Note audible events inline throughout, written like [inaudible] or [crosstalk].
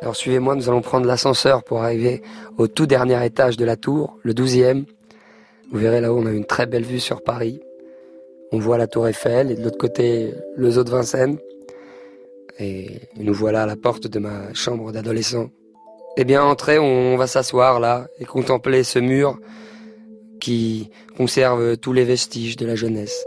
Alors suivez-moi, nous allons prendre l'ascenseur pour arriver au tout dernier étage de la tour, le douzième. Vous verrez là-haut, on a une très belle vue sur Paris. On voit la tour Eiffel et de l'autre côté, le zoo de Vincennes. Et nous voilà à la porte de ma chambre d'adolescent. Eh bien, entrez, on va s'asseoir là et contempler ce mur qui conserve tous les vestiges de la jeunesse.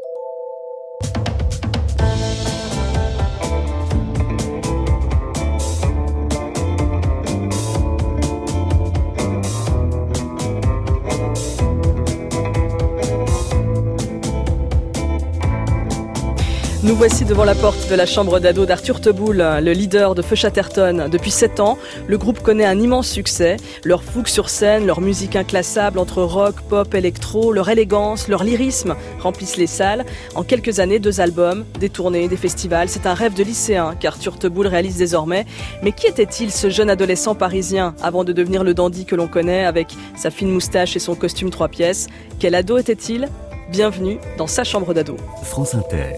Voici devant la porte de la chambre d'ado d'Arthur Teboul, le leader de Feu Chatterton. Depuis 7 ans, le groupe connaît un immense succès. Leur fougue sur scène, leur musique inclassable entre rock, pop, électro, leur élégance, leur lyrisme remplissent les salles. En quelques années, deux albums, des tournées, des festivals. C'est un rêve de lycéen qu'Arthur Teboul réalise désormais. Mais qui était-il ce jeune adolescent parisien avant de devenir le dandy que l'on connaît avec sa fine moustache et son costume trois pièces? Quel ado était-il? Bienvenue dans sa chambre d'ado. France Inter.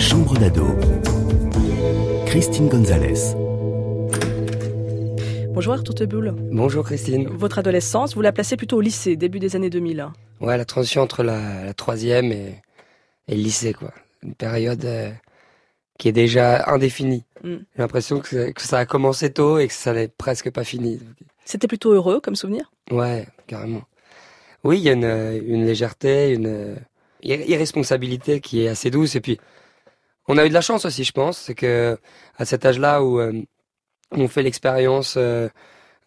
Chambre d'ado. Christine Gonzalez. Bonjour Arthur Teboul. Bonjour Christine. Votre adolescence, vous la placez plutôt au lycée, début des années 2000. Ouais, la transition entre la, troisième et, le lycée, quoi. Une période euh, qui est déjà indéfinie. Mm. J'ai l'impression que, ça a commencé tôt et que ça n'est presque pas fini. C'était plutôt heureux comme souvenir? Ouais, carrément. Oui, il y a une, une légèreté, une irresponsabilité qui est assez douce. Et puis, on a eu de la chance aussi, je pense, c'est que à cet âge-là où euh, on fait l'expérience euh,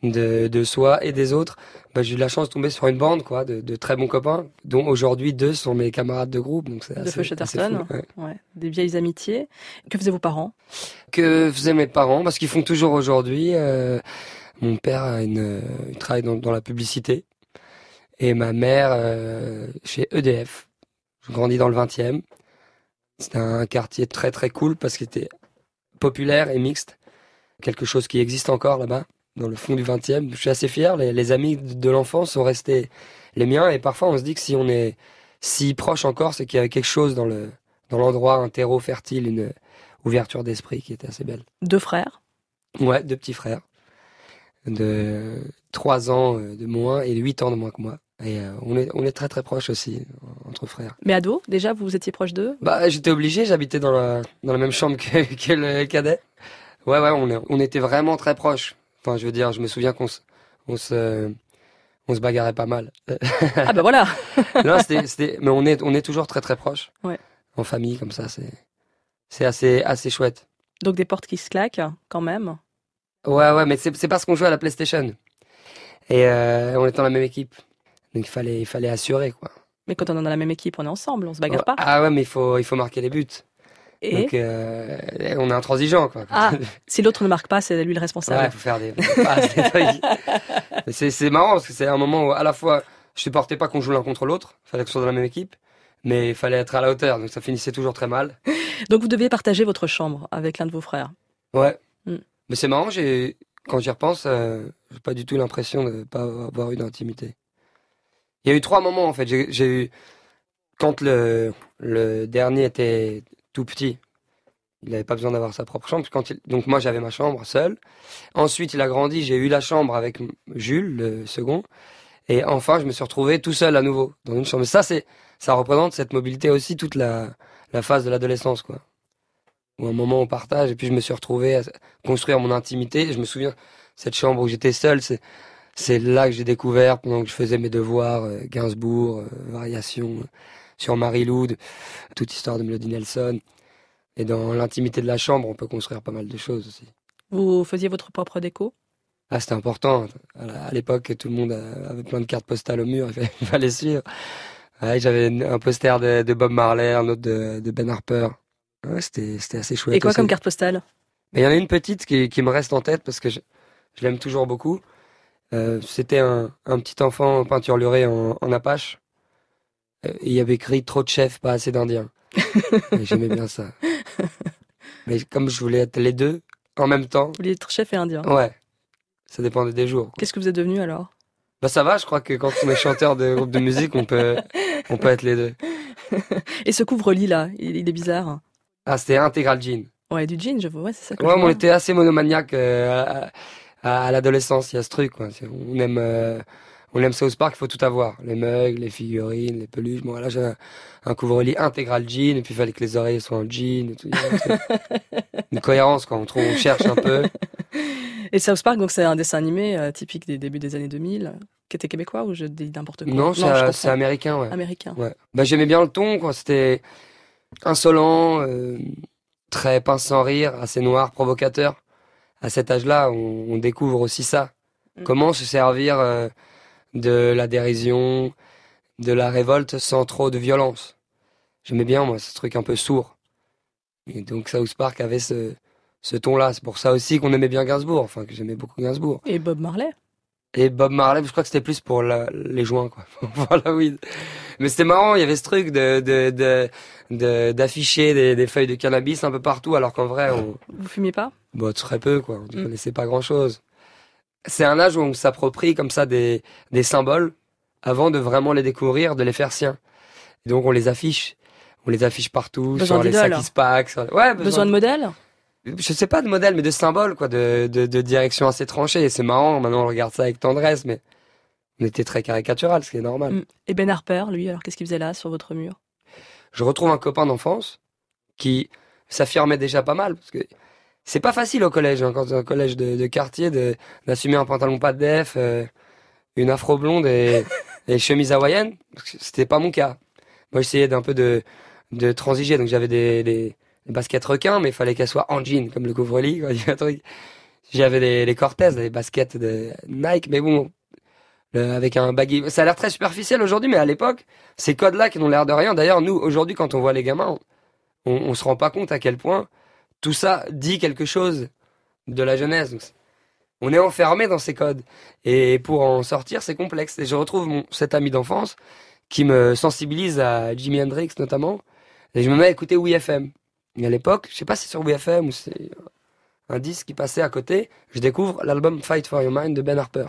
de, soi et des autres, bah, j'ai eu de la chance de tomber sur une bande, quoi, de, très bons copains, dont aujourd'hui deux sont mes camarades de groupe. Donc c'est de Feu Chatterton, ouais. des vieilles amitiés. Que faisaient vos parents? Que faisaient mes parents? Parce qu'ils font toujours aujourd'hui. Euh, mon père a une, il travaille dans, la publicité et ma mère chez EDF. Je grandis dans le 20e. C'était un quartier très très cool parce qu'il était populaire et mixte. Quelque chose qui existe encore là-bas, dans le fond du 20e. Je suis assez fier. Les, amis de l'enfance sont restés les miens. Et parfois, on se dit que si on est si proche encore, c'est qu'il y avait quelque chose dans le dans l'endroit, un terreau fertile, une ouverture d'esprit qui était assez belle. Deux frères? Ouais, deux petits frères. De trois ans de moins et huit ans de moins que moi. Et euh, on, est, on est très très proches aussi, entre frères. Mais ado, déjà, vous étiez proche d'eux? Bah, j'étais obligé, j'habitais dans la, dans la même chambre que, [laughs] que le cadet. Ouais, ouais, on, on était vraiment très proches. Enfin, je veux dire, je me souviens qu'on se, on se, on se bagarrait pas mal. ah bah voilà [laughs] Non, c'était, mais on est, on est toujours très très proches. Ouais. En famille, comme ça, c'est, c'est assez, assez chouette. Donc des portes qui se claquent, quand même Ouais, ouais, mais c'est, c'est parce qu'on joue à la PlayStation. Et euh, on est dans la même équipe. Donc il fallait, il fallait assurer, quoi. Mais quand on est dans la même équipe, on est ensemble, on se bagarre pas. Ah ouais, mais il faut, il faut marquer les buts. Et? Donc euh, on est intransigeant, quoi. Ah, si l'autre ne marque pas, c'est lui le responsable. Ouais, faut faire des. [laughs] c'est marrant parce que c'est un moment où à la fois je supportais pas qu'on joue l'un contre l'autre, fallait que soit dans la même équipe, mais il fallait être à la hauteur, donc ça finissait toujours très mal. [laughs] Donc vous deviez partager votre chambre avec l'un de vos frères. Ouais. Hmm. Mais c'est marrant, j'ai quand j'y repense, euh, j'ai pas du tout l'impression de pas avoir eu d'intimité. Il y a eu trois moments en fait. J'ai eu quand le, dernier était tout petit, il n'avait pas besoin d'avoir sa propre chambre. Donc moi j'avais ma chambre seule. Ensuite il a grandi, j'ai eu la chambre avec Jules, le second. Et enfin je me suis retrouvé tout seul à nouveau dans une chambre. ça c'est ça représente cette mobilité aussi toute la, la phase de l'adolescence quoi. Ou un moment on partage et puis je me suis retrouvé à construire mon intimité. je me souviens cette chambre où j'étais seul, c'est c'est là que j'ai découvert, pendant que je faisais mes devoirs, euh, Gainsbourg, euh, Variation euh, sur Marie-Lou, toute histoire de Melody Nelson. Et dans l'intimité de la chambre, on peut construire pas mal de choses aussi. Vous faisiez votre propre déco? Ah, c'était important. À l'époque, tout le monde avait plein de cartes postales au mur, [laughs] il fallait suivre. J'avais un poster de, Bob Marley, un autre de, Ben Harper. c'était assez chouette. Et quoi comme carte postale? Il y en a une petite qui, qui, me reste en tête parce que je, je l'aime toujours beaucoup. Euh, c'était un, petit enfant peinturluré en, en Apache. Euh, il y avait écrit trop de chefs, pas assez d'indiens. [laughs] J'aimais bien ça. Mais comme je voulais être les deux en même temps. Vous vouliez être chef et indien Ouais. Ça dépendait des jours. Qu'est-ce que vous êtes devenu alors? Bah ça va, je crois que quand on est chanteur de groupe de musique, on peut, on peut être les deux. [laughs] Et ce couvre-lit là, il, est bizarre. Ah, c'était Integral Jean. Ouais, du jean, je vois, ouais, c'est ça. que Ouais, on vois. était assez monomaniaque euh, à, l'adolescence. Il y a ce truc, quoi. On aime, euh, on aime South Park. Il faut tout avoir. Les mugs, les figurines, les peluches. Bon, là, j'ai un, un couvre-lit intégral jean, et puis il fallait que les oreilles soient en jean. Et tout. [laughs] Une cohérence, quoi. On, trouve, on cherche un peu. Et South Park, donc c'est un dessin animé euh, typique des débuts des années 2000, qui était québécois ou je dis n'importe quoi? Non, euh, c'est américain, ouais. américain. Ouais. Bah, j'aimais bien le ton, quoi. C'était insolent, euh, très pince sans rire, assez noir, provocateur. À cet âge-là, on, on découvre aussi ça. Mm. Comment se servir euh, de la dérision, de la révolte sans trop de violence. J'aimais bien, moi, ce truc un peu sourd. Et donc, South Park avait ce, ce ton-là. C'est pour ça aussi qu'on aimait bien Gainsbourg. Enfin, que j'aimais beaucoup Gainsbourg. Et Bob Marley Et Bob Marley, je crois que c'était plus pour la- les joints, quoi. [laughs] la weed. Mais c'était marrant, il y avait ce truc de, de, de, de- d'afficher des, des feuilles de cannabis un peu partout, alors qu'en vrai, on, Vous fumiez pas? Bon, très peu, quoi. On ne Mm. connaissait pas grand chose. C'est un âge où on s'approprie comme ça des, des symboles avant de vraiment les découvrir, de les faire siens. Et donc, on les affiche. On les affiche partout, Besoin sur les sur- Ouais, Besoin de modèles je sais pas de modèle, mais de symbole, quoi, de, de, de direction assez tranchée. Et c'est marrant, maintenant on regarde ça avec tendresse, mais on était très caricatural, ce qui est normal. Mm. Et Ben Harper, lui, alors qu'est-ce qu'il faisait là sur votre mur? Je retrouve un copain d'enfance qui s'affirmait déjà pas mal, parce que c'est pas facile au collège, hein, quand un collège de, de quartier, de, d'assumer un pantalon pas de def, euh, une afro blonde et, [laughs] et chemise hawaïenne. parce que C'était pas mon cas. Moi, j'essayais d'un peu de, de transiger, donc j'avais des, des, des baskets requins, mais il fallait qu'elles soient en jean, comme le couvre-lit. [laughs] J'avais des, les Cortez, des baskets de Nike, mais bon, le- avec un baggy. Ça a l'air très superficiel aujourd'hui, mais à l'époque, ces codes-là qui n'ont l'air de rien. D'ailleurs, nous, aujourd'hui, quand on voit les gamins, on, on se rend pas compte à quel point tout ça dit quelque chose de la jeunesse. On est enfermé dans ces codes. Et pour en sortir, c'est complexe. Et je retrouve mon, cet ami d'enfance qui me sensibilise à Jimi Hendrix notamment. Et je me mets à écouter WeFM. Et à l'époque, je sais pas si c'est sur WeFM ou c'est un disque qui passait à côté, je découvre l'album Fight for Your Mind de Ben Harper.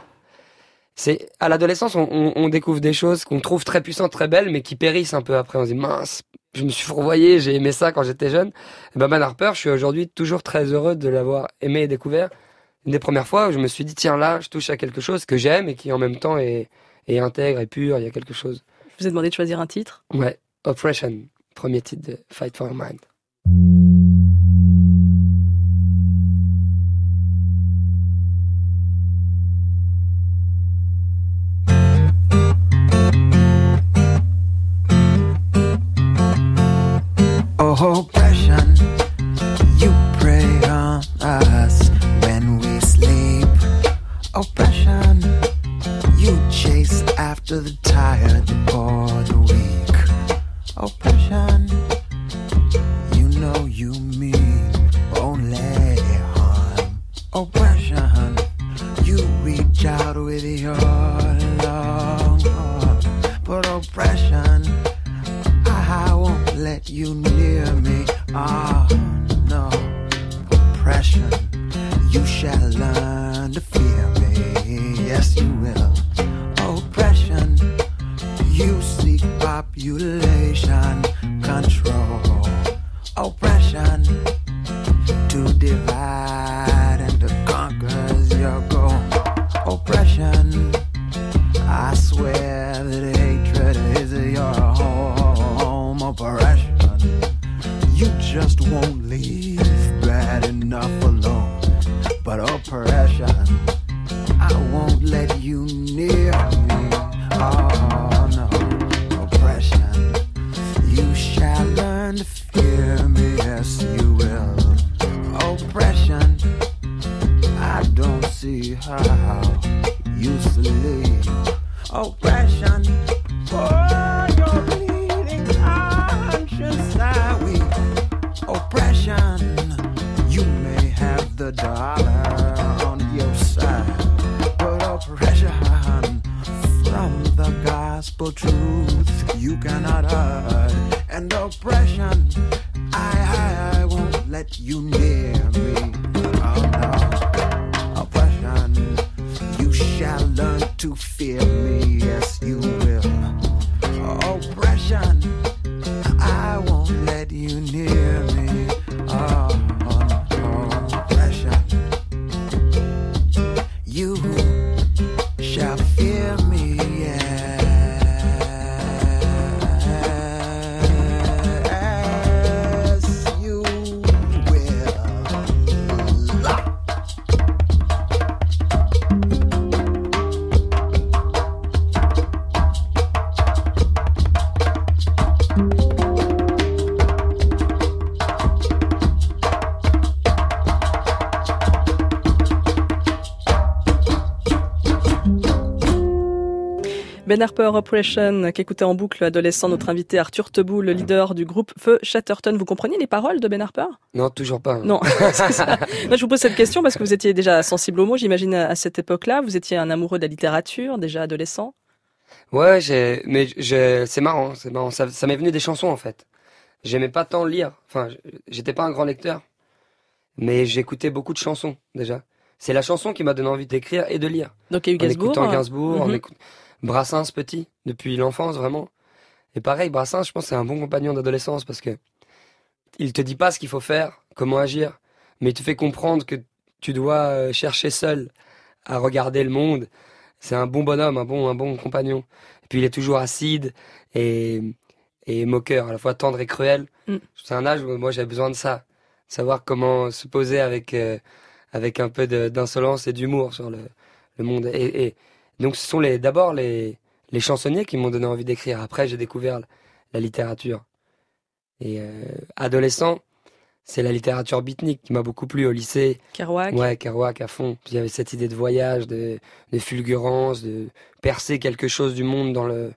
C'est à l'adolescence, on, on- on découvre des choses qu'on trouve très puissantes, très belles, mais qui périssent un peu après. On se dit mince, je me suis fourvoyé, j'ai aimé ça quand j'étais jeune. Et ben, ben Harper, je suis aujourd'hui toujours très heureux de l'avoir aimé et découvert. Une des premières fois où je me suis dit tiens là, je touche à quelque chose que j'aime et qui en même temps est, est intègre et pur. Il y a quelque chose. Je vous ai demandé de choisir un titre. Ouais, Oppression, premier titre de Fight for Your Mind. Oh, the dollar on your side, Put but oppression from the gospel truth. You cannot hide. And oppression, I, I won't let you near Harper Oppression, qu'écoutait en boucle adolescent notre invité Arthur Tebou, le leader du groupe Feu Chatterton. Vous comprenez les paroles de Ben Harper? Non, toujours pas. Non, [laughs] ça. je vous pose cette question parce que vous étiez déjà sensible aux mots, j'imagine, à cette époque-là. Vous étiez un amoureux de la littérature, déjà adolescent? Ouais, j'ai, mais c'est marrant, c'est marrant. Ça, ça m'est venu des chansons en fait. J'aimais pas tant lire. Enfin, j'étais pas un grand lecteur, mais j'écoutais beaucoup de chansons déjà. C'est la chanson qui m'a donné envie d'écrire et de lire. Donc il y a eu Gainsbourg. En écoutant Gainsbourg, en mhm. Brassens petit, depuis l'enfance vraiment. Et pareil, Brassens, je pense c'est un bon compagnon d'adolescence parce que il te dit pas ce qu'il faut faire, comment agir, mais il te fait comprendre que tu dois euh, chercher seul à regarder le monde. C'est un bon bonhomme, un bon, un bon compagnon. Et puis il est toujours acide et, et moqueur, à la fois tendre et cruel. Mm. C'est un âge où moi j'ai besoin de ça, savoir comment se poser avec euh, avec un peu d'insolence et d'humour sur le, le monde. Et, et, donc ce sont les d'abord les, les chansonniers qui m'ont donné envie d'écrire. Après j'ai découvert la, littérature. Et euh, adolescent, c'est la littérature beatnik qui m'a beaucoup plu au lycée. Kerouac. Ouais, Kerouac à fond. Puis il y avait cette idée de voyage, de, de fulgurance, de percer quelque chose du monde dans le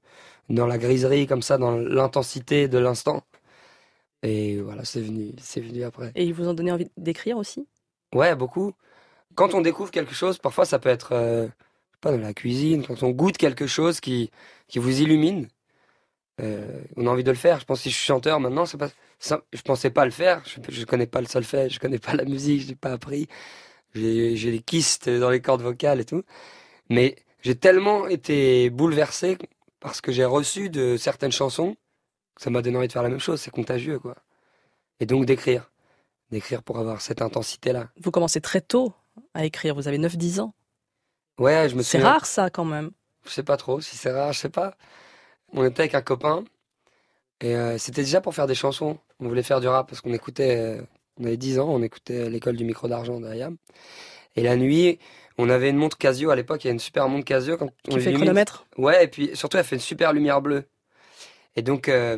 dans la griserie comme ça, dans l'intensité de l'instant. Et voilà, c'est venu, c'est venu après. Et ils vous ont donné envie d'écrire aussi? Ouais, beaucoup. Quand on découvre quelque chose, parfois ça peut être euh, pas dans la cuisine, quand on goûte quelque chose qui, qui vous illumine, euh, on a envie de le faire. Je pense que si je suis chanteur maintenant, c'est pas, ça, je pensais pas le faire. Je, je connais pas le solfège, je connais pas la musique, je n'ai pas appris. J'ai, j'ai des kystes dans les cordes vocales et tout. Mais j'ai tellement été bouleversé parce que j'ai reçu de certaines chansons que ça m'a donné envie de faire la même chose. C'est contagieux, quoi. Et donc d'écrire d'écrire pour avoir cette intensité-là. Vous commencez très tôt à écrire, vous avez 9-10 ans. Ouais, je me C'est rare ça quand même. Je sais pas trop si c'est rare, je sais pas. On était avec un copain et euh, c'était déjà pour faire des chansons. On voulait faire du rap parce qu'on écoutait, euh, on avait 10 ans, on écoutait l'école du micro d'argent de Et la nuit, on avait une montre Casio à l'époque, il y a une super montre Casio. Quand Qui fait chronomètre Ouais, et puis surtout elle fait une super lumière bleue. Et donc euh,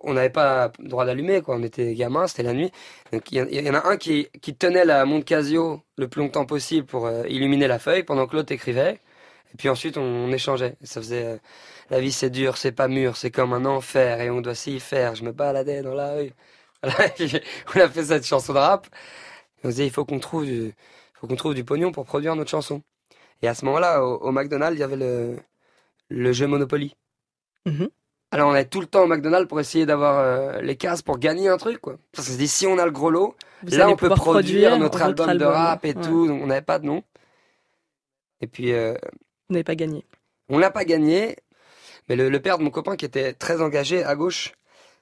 on n'avait pas le droit d'allumer, quoi. On était gamins, c'était la nuit. Donc il y, en a un qui, qui tenait la montre Casio le plus longtemps possible pour euh, illuminer la feuille, pendant que l'autre écrivait. Et puis ensuite, on, échangeait. ça faisait euh, la vie c'est dur, c'est pas mûr, c'est comme un enfer et on doit s'y faire. Je me baladais dans la rue. [laughs] [laughs] on a fait cette chanson de rap. on disait il faut qu'on trouve du, faut qu'on trouve du pognon pour produire notre chanson. Et à ce moment-là, au, McDonald's, il y avait le, le jeu Monopoly. Mm-hmm. Alors on est tout le temps au McDonald's pour essayer d'avoir euh, les cases pour gagner un truc quoi. Ça se dit si on a le gros lot, là on peut produire, notre album, de rap et tout. on n'avait pas de nom. Et puis. Euh, Vous n'avez pas gagné. On l'a pas gagné, mais le, le, père de mon copain qui était très engagé à gauche,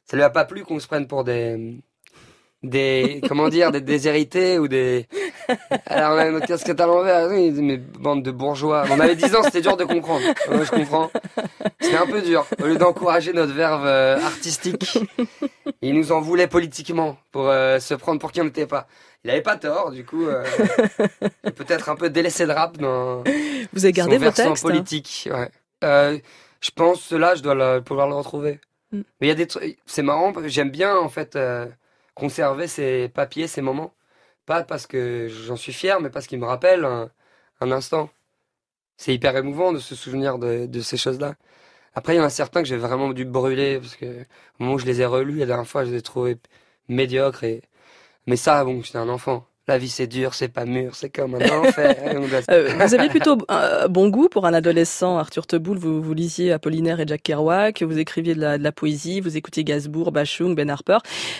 ça lui a pas plu qu'on se prenne pour des des comment dire des déshérités ou des alors on a notre casquette à l'envers mais bande de bourgeois on avait 10 ans c'était dur de comprendre je comprends c'était un peu dur au lieu d'encourager notre verve euh, artistique il nous en voulait politiquement pour euh, se prendre pour qui on n'était pas il avait pas tort du coup euh, peut-être un peu délaissé de rap dans vous avez gardé son vos textes hein. politique ouais. je pense là je dois pouvoir le retrouver mm. mais il y a des trucs c'est marrant j'aime bien en fait conserver ces papiers, ces moments. Pas parce que j'en suis fier, mais parce qu'ils me rappellent un, instant. C'est hyper émouvant de se souvenir de, ces choses-là. Après, il y en a certains que j'ai vraiment dû brûler, parce que au moment où je les ai relus, la dernière fois, je les ai trouvés médiocres. Et... Mais ça, bon, j'étais un enfant. La vie c'est dur, c'est pas mûr, c'est comme un enfer. [laughs] euh, vous aviez plutôt un bon goût pour un adolescent, Arthur Teboul. Vous, vous lisiez Apollinaire et Jack Kerouac, vous écriviez de la, de la poésie, vous écoutiez Gainsbourg, Bachung, Ben Harper.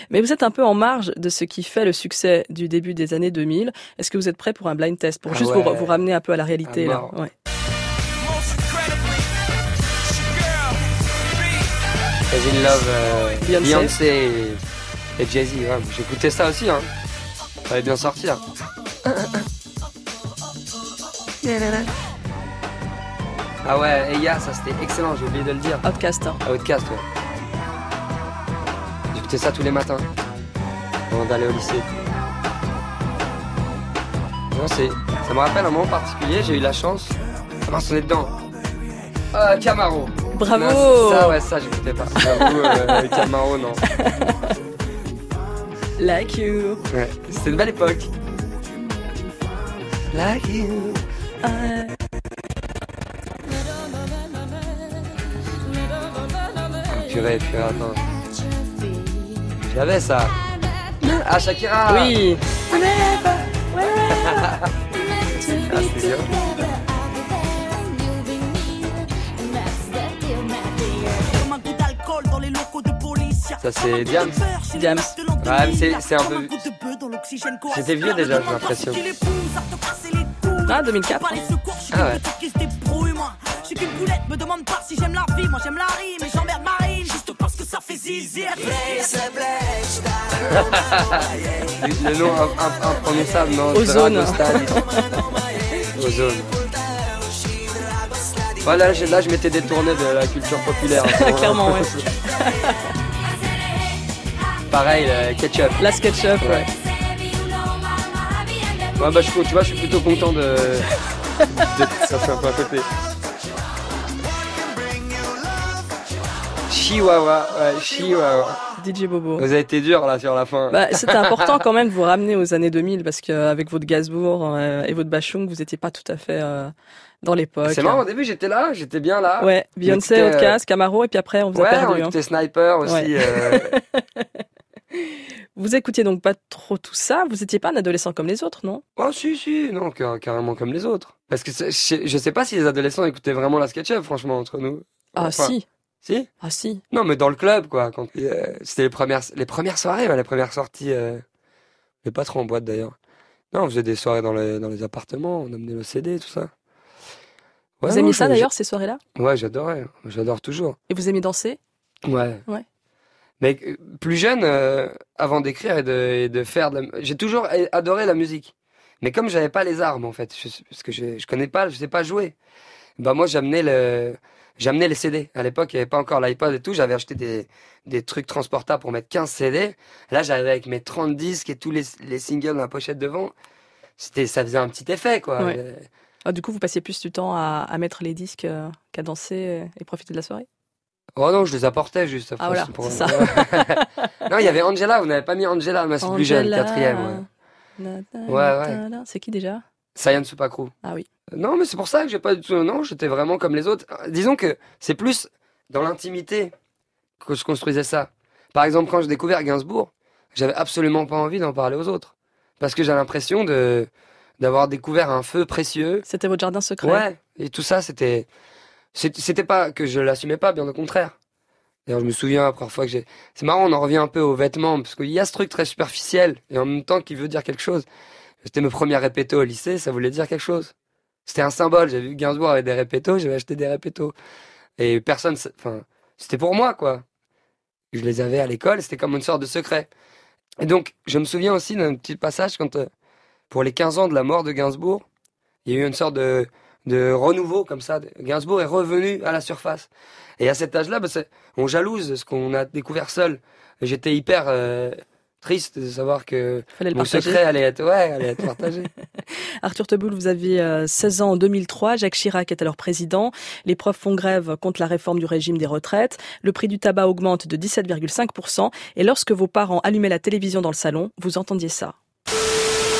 Mais vous êtes un peu en marge de ce qui fait le succès du début des années 2000. Est-ce que vous êtes prêt pour un blind test, pour ah juste vous, vous, ramener un peu à la réalité ah, là? ouais. Love, euh, Beyoncé. et, Jay-Z. Ouais, J'écoutais ça aussi. Hein. Fallait bien sortir. Ah ouais, et ya, ça c'était excellent, j'ai oublié de le dire. Outcast. Hein. Outcast, ouais. J'écoutais ça tous les matins, avant d'aller au lycée. Non, c'est, ça me rappelle un moment particulier, j'ai eu la chance. Ah mince, on est dedans. Ah, Camaro. Bravo. ça, ouais, ça, j'écoutais pas. J'avoue, euh, Camaro, non. [laughs] Like you. Ouais, c'était une belle époque. Like you. purée, purée, attends. J'avais ça. Ah, Shakira Oui. [laughs] Ah, dur. Ça, c'est Diams. Diams. Ouais, mais c'est- un peu- vieux déjà, j'ai l'impression. Ah, 2004. Ah ouais. Je suis qu'une poulette, me demande pas si j'aime la vie. Moi j'aime la rime et j'emmerde Marine juste parce que ça fait zizi. [laughs] Le nom im- im- imprononçable, non Ozone. Ozone. Voilà, là je m'étais détourné de la culture populaire. moment. [laughs] Clairement, ouais. [laughs] Pareil, le ketchup. La SketchUp, ouais. Ouais. Bah, je, tu vois, je suis plutôt content de. de ça fait un peu à côté. Chihuahua, ouais, Chihuahua. DJ Bobo. Vous avez été dur là sur la fin. Bah, c'était [laughs] important quand même de vous ramener aux années 2000 parce qu'avec votre Gainsbourg euh, et votre Bachung, vous n'étiez pas tout à fait euh, dans l'époque. c'est marrant, au début j'étais là, j'étais bien là. Ouais, Beyoncé, écoutait, Outkast, Camaro et puis après on vous a Ouais, on perdu. hein. écoutait Sniper aussi. Ouais. euh, [laughs] Vous écoutiez donc pas trop tout ça. Vous étiez pas un adolescent comme les autres, non? Oh si si, non, car- carrément comme les autres. Parce que je, je sais pas si les adolescents écoutaient vraiment la SketchUp, franchement, entre nous. Ah Enfin, si, Si? Ah si. Non, mais dans le club, quoi. Quand euh, c'était les premières, les premières soirées, les premières sorties. Euh, mais pas trop en boîte d'ailleurs. Non, on faisait des soirées dans les, dans les appartements, on amenait le CD, tout ça. Ouais, vous aimiez ça d'ailleurs ces soirées-là? Ouais, j'adorais. J'adore toujours. Et vous aimiez danser? Ouais. Ouais. Mais euh, plus jeune, euh, avant d'écrire et de, et de faire de la... J'ai toujours adoré la musique. Mais comme j'avais pas les armes, en fait, je, parce que je, je connais pas, je sais pas jouer, bah moi j'amenais le... J'amenais les CD. À l'époque, il n'y avait pas encore l'iPod et tout. J'avais acheté des, des trucs transportables pour mettre 15 CD. Là, j'avais avec mes 30 disques et tous les, les singles dans la pochette devant. C'était, ça faisait un petit effet, quoi. Ouais. Euh, ah, Du coup, vous passiez plus du temps à, à mettre les disques euh, qu'à danser et profiter de la soirée? Oh non, je les apportais juste. Ah, voilà, pour- ça. [laughs] non, il y avait Angela. Vous n'avez pas mis Angela, mais c'est plus jeune, quatrième. Ouais. Ouais. C'est qui déjà? Sayan Supakru. Ah oui. Non, mais c'est pour ça que j'ai pas du tout. Non, j'étais vraiment comme les autres. Disons que c'est plus dans l'intimité que je construisais ça. Par exemple, quand j'ai découvert Gainsbourg, j'avais absolument pas envie d'en parler aux autres. Parce que j'ai l'impression de d'avoir découvert un feu précieux. C'était votre jardin secret? Ouais. Et tout ça, c'était. C'était pas que je l'assumais pas, bien au contraire. D'ailleurs, je me souviens, parfois que j'ai. C'est marrant, on en revient un peu aux vêtements, parce qu'il y a ce truc très superficiel, et en même temps qui veut dire quelque chose. C'était mes premiers répétos au lycée, ça voulait dire quelque chose. C'était un symbole. J'ai vu Gainsbourg avait des répétos, j'avais acheté des répétos. Et personne. Enfin, c'était pour moi, quoi. Je les avais à l'école, c'était comme une sorte de secret. Et donc, je me souviens aussi d'un petit passage quand, euh, pour les 15 ans de la mort de Gainsbourg, il y a eu une sorte de, de renouveau comme ça. Gainsbourg est revenu à la surface. Et à cet âge-là, bah, on jalouse ce qu'on a découvert seul. J'étais hyper euh, triste de savoir que Fallait le mon partager. secret allait être, ouais, allait être partagé. [laughs] Arthur Teboul, vous aviez euh, 16 ans en 2003. Jacques Chirac est alors président. Les profs font grève contre la réforme du régime des retraites. Le prix du tabac augmente de 17,5%. Et lorsque vos parents allumaient la télévision dans le salon, vous entendiez ça.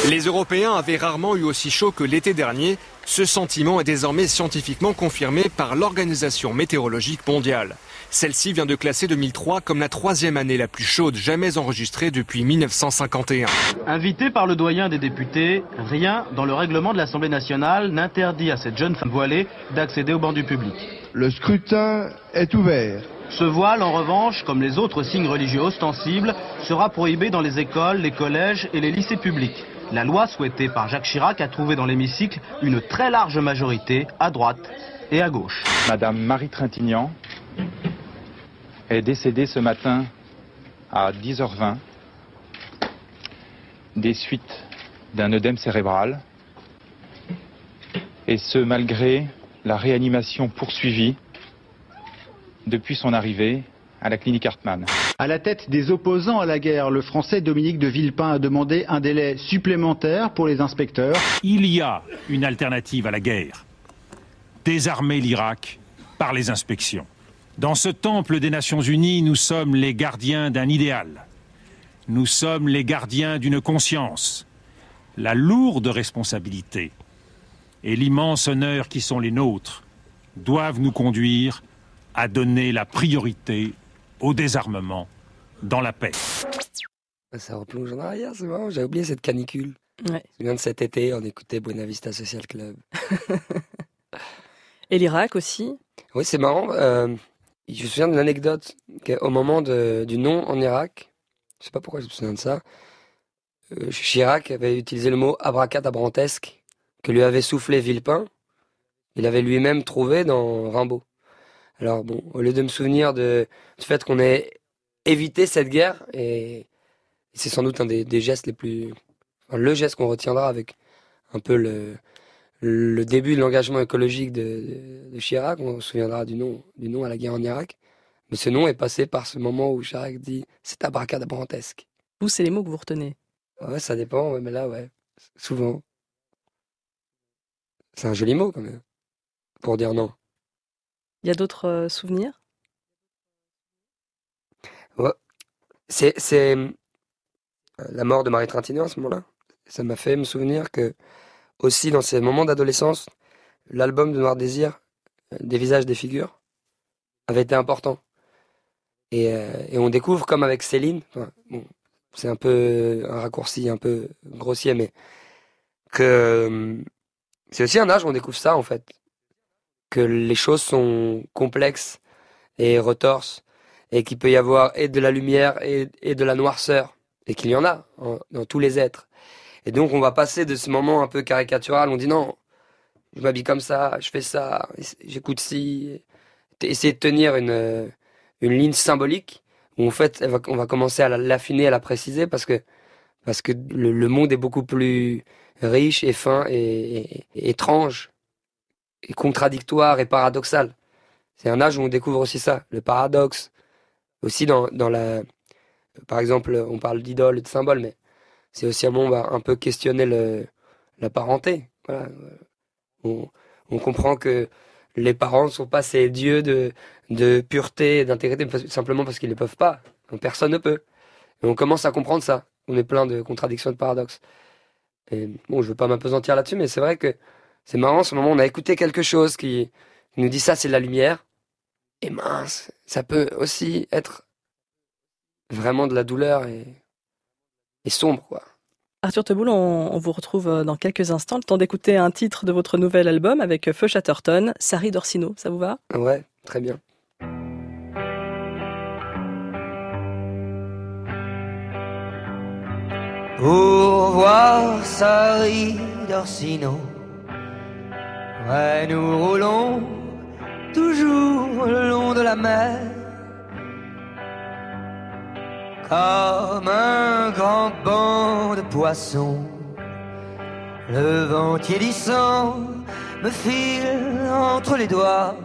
Les Européens avaient rarement eu aussi chaud que l'été dernier. Ce sentiment est désormais scientifiquement confirmé par l'Organisation météorologique mondiale. Celle-ci vient de classer 2003 comme la troisième année la plus chaude jamais enregistrée depuis 1951. Invité par le doyen des députés, rien dans le règlement de l'Assemblée nationale n'interdit à cette jeune femme voilée d'accéder au banc du public. Le scrutin est ouvert. Ce voile, en revanche, comme les autres signes religieux ostensibles, sera prohibé dans les écoles, les collèges et les lycées publics. La loi souhaitée par Jacques Chirac a trouvé dans l'hémicycle une très large majorité à droite et à gauche. Madame Marie Trintignant est décédée ce matin à 10h20 des suites d'un œdème cérébral, et ce malgré la réanimation poursuivie depuis son arrivée à la clinique Hartmann. À la tête des opposants à la guerre, le français Dominique de Villepin a demandé un délai supplémentaire pour les inspecteurs. Il y a une alternative à la guerre. Désarmer l'Irak par les inspections. Dans ce temple des Nations Unies, nous sommes les gardiens d'un idéal. Nous sommes les gardiens d'une conscience. La lourde responsabilité et l'immense honneur qui sont les nôtres doivent nous conduire à donner la priorité au désarmement, dans la paix. Ah, Ça replonge en arrière, c'est marrant. J'ai oublié cette canicule. Ouais. Je me souviens de cet été, on écoutait Buena Vista Social Club. [laughs] Et l'Irak aussi Oui, c'est marrant. euh, je me souviens d'une anecdote. qu'au moment de- du nom en Irak, je sais pas pourquoi je me souviens de ça, euh, Chirac avait utilisé le mot abracadabrantesque que lui avait soufflé Villepin. Il avait lui-même trouvé dans Rimbaud. Alors bon, au lieu de me souvenir de, du fait qu'on ait évité cette guerre, et c'est sans doute un des, des gestes les plus... enfin, le geste qu'on retiendra avec un peu le, le début de l'engagement écologique de, de- de Chirac, on se souviendra du nom, du nom à la guerre en Irak. Mais ce nom est passé par ce moment où Chirac dit c'est abracadabrantesque. Vous, c'est les mots que vous retenez? Ouais, ça dépend, ouais, mais là, ouais, souvent. C'est un joli mot quand même, pour dire non. Il y a d'autres souvenirs? C'est, la mort de Marie Trintignant à ce moment-là? Ça m'a fait me souvenir que, aussi dans ces moments d'adolescence, l'album de Noir Désir, Des visages, des figures, avait été important. Et, on découvre, comme avec Céline, c'est un peu un raccourci un peu grossier, mais que c'est aussi un âge où on découvre ça, en fait. Que les choses sont complexes et retorses et qu'il peut y avoir et de la lumière et, de la noirceur, et qu'il y en a dans tous les êtres. Et donc on va passer de ce moment un peu caricatural, on dit non, je m'habille comme ça, je fais ça, j'écoute ci, essayer de tenir une, une ligne symbolique, où en fait on va commencer à la- l'affiner, à la préciser, parce que, parce que le, monde est beaucoup plus riche et fin et étrange, et contradictoire et paradoxal. C'est un âge où on découvre aussi ça, le paradoxe, aussi dans, dans la par exemple on parle d'idole et de symbole mais c'est aussi un moment où on va un peu questionner le, la parenté. Voilà. On, comprend que les parents ne sont pas ces dieux de, de pureté et d'intégrité simplement parce qu'ils ne peuvent pas. Personne ne peut. On commence à comprendre ça. On est plein de contradictions et de paradoxes. Bon je veux pas m'apesantir là-dessus mais c'est vrai que c'est marrant ce moment où on a écouté quelque chose qui, nous dit ça c'est de la lumière et mince, ça peut aussi être vraiment de la douleur et, et sombre, quoi. Arthur Teboul, on, on vous retrouve euh, dans quelques instants. Le temps d'écouter un titre de votre nouvel album avec euh, Feu Chatterton, Sari d'Orsino. Ça vous va? Ouais, très bien. Pour voir Sari d'Orsino, ouais, nous roulons toujours le long de la mer. Comme un grand banc de poissons, le vent tiédissant me file entre les doigts.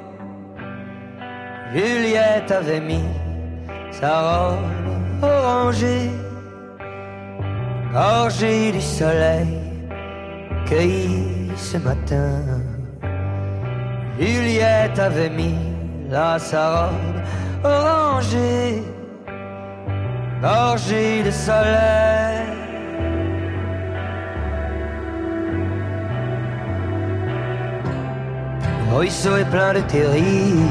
Juliette avait mis sa robe orangée gorgée du soleil cueilli ce matin. Juliette avait mis là sa robe orangée, gorgée de soleil. Le ruisseau est plein de terrils,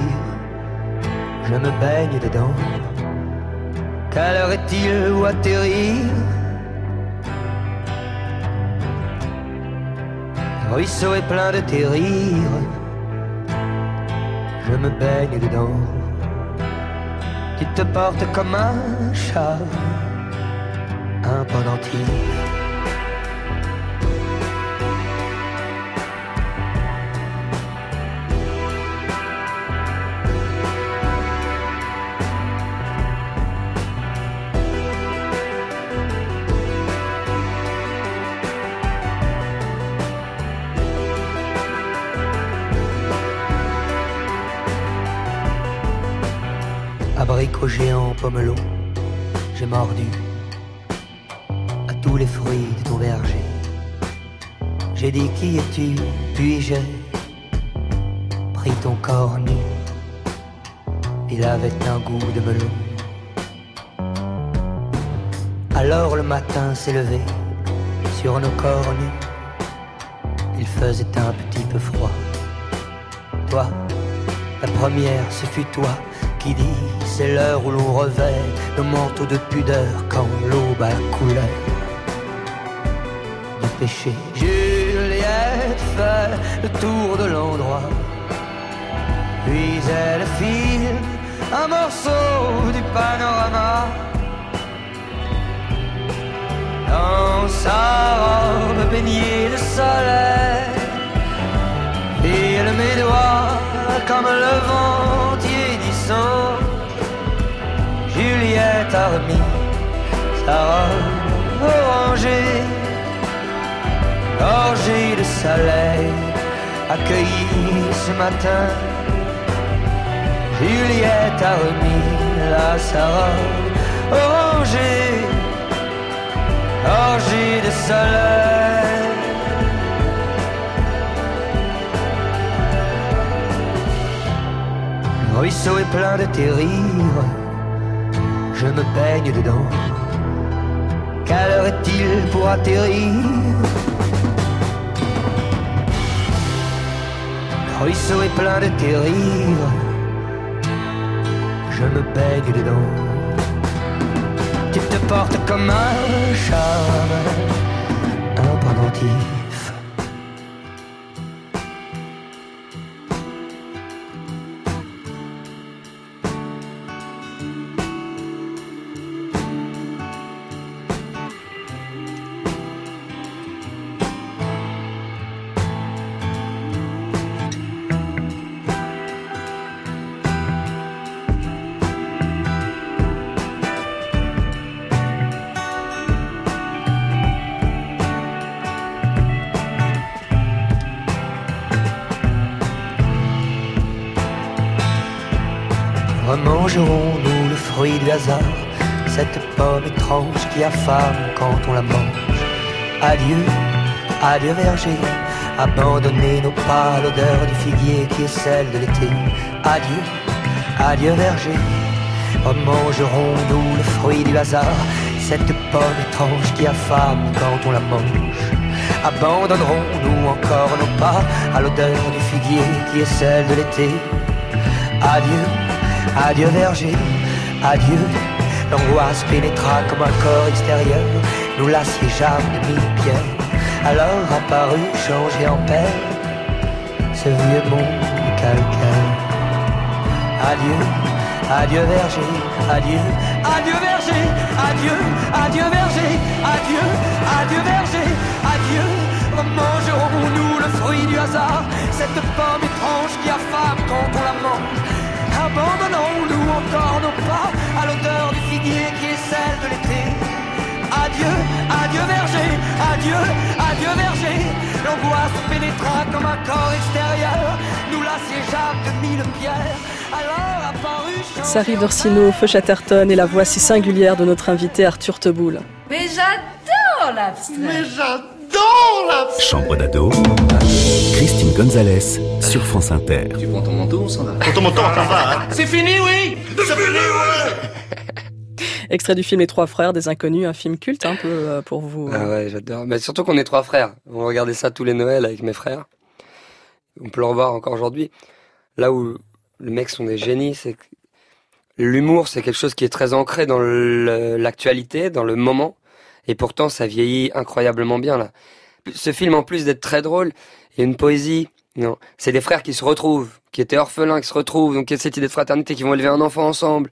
je me baigne dedans. Quelle heure est-il où atterrir Le ruisseau est plein de terrils, je me baigne dedans. Tu te portes comme un chat, un pendentif. Géant, pommelot, j'ai mordu à tous les fruits de ton verger. J'ai dit qui es-tu, puis j'ai pris ton corps nu? Il avait un goût de melon. Alors le matin s'est levé sur nos corps nus. Il faisait un petit peu froid. Toi, la première, ce fut toi qui dit c'est l'heure où l'on revêt le manteau de pudeur quand l'aube a couleur du péché. Juliette fait le tour de l'endroit, puis elle file un morceau du panorama. Dans sa robe baignée de soleil, il mes doigts comme le vent. Juliette a remis sa robe orangée, gorgée de soleil, accueillie ce matin. Juliette a remis la sa robe orangée, gorgée de soleil. Le ruisseau est plein de tes rires, je me baigne dedans. Est-il pour atterrir? Le ruisseau est plein de tes rires, je me baigne dedans. Tu te portes comme un charme, un pendentif. Cette pomme étrange qui affame quand on la mange. Adieu, adieu verger, abandonnez nos pas à l'odeur du figuier qui est celle de l'été. Adieu, adieu verger, remangerons-nous le fruit du hasard, cette pomme étrange qui affame quand on la mange. Abandonnerons-nous encore nos pas à l'odeur du figuier qui est celle de l'été. Adieu, Adieu verger, adieu. L'angoisse pénétra comme un corps extérieur, nous l'assiégeâmes de mille pierres. Alors apparut, changé en paix, ce vieux monde calcaire. Adieu, adieu verger, adieu, adieu verger, adieu, adieu verger, adieu, adieu verger, adieu. Mangerons-nous le fruit du hasard, cette pomme étrange qui affame quand on la mange Abandonnons-nous encore nos pas à l'odeur du figuier qui est celle de l'été. Adieu, adieu verger, adieu, adieu verger. L'angoisse pénétra comme un corps extérieur. Nous l'assiégeâmes de mille pierres. Alors apparut. Sari Dorsino, Feu Chatterton et la voix si singulière de notre invité Arthur Teboul. Mais j'adore l'abstrait. Mais j'adore Chambre d'ado. Christine Gonzalez sur France Inter. Tu prends ton manteau, on s'en va. Prends ton manteau, on s'en va. Hein. C'est fini, oui C'est fini, oui [laughs] Extrait du film Les Trois Frères des Inconnus, un film culte un peu euh, pour vous. Ah ouais, j'adore. Mais surtout qu'on est trois frères. On regardait ça tous les Noëls avec mes frères. On peut le revoir encore aujourd'hui. Là où les mecs sont des génies, c'est que l'humour, c'est quelque chose qui est très ancré dans l'actualité, dans le moment. Et pourtant, ça vieillit incroyablement bien, là. Ce film, en plus d'être très drôle, il y a une poésie. Non, c'est des frères qui se retrouvent, qui étaient orphelins, qui se retrouvent. Donc il y a cette idée de fraternité, qui vont élever un enfant ensemble.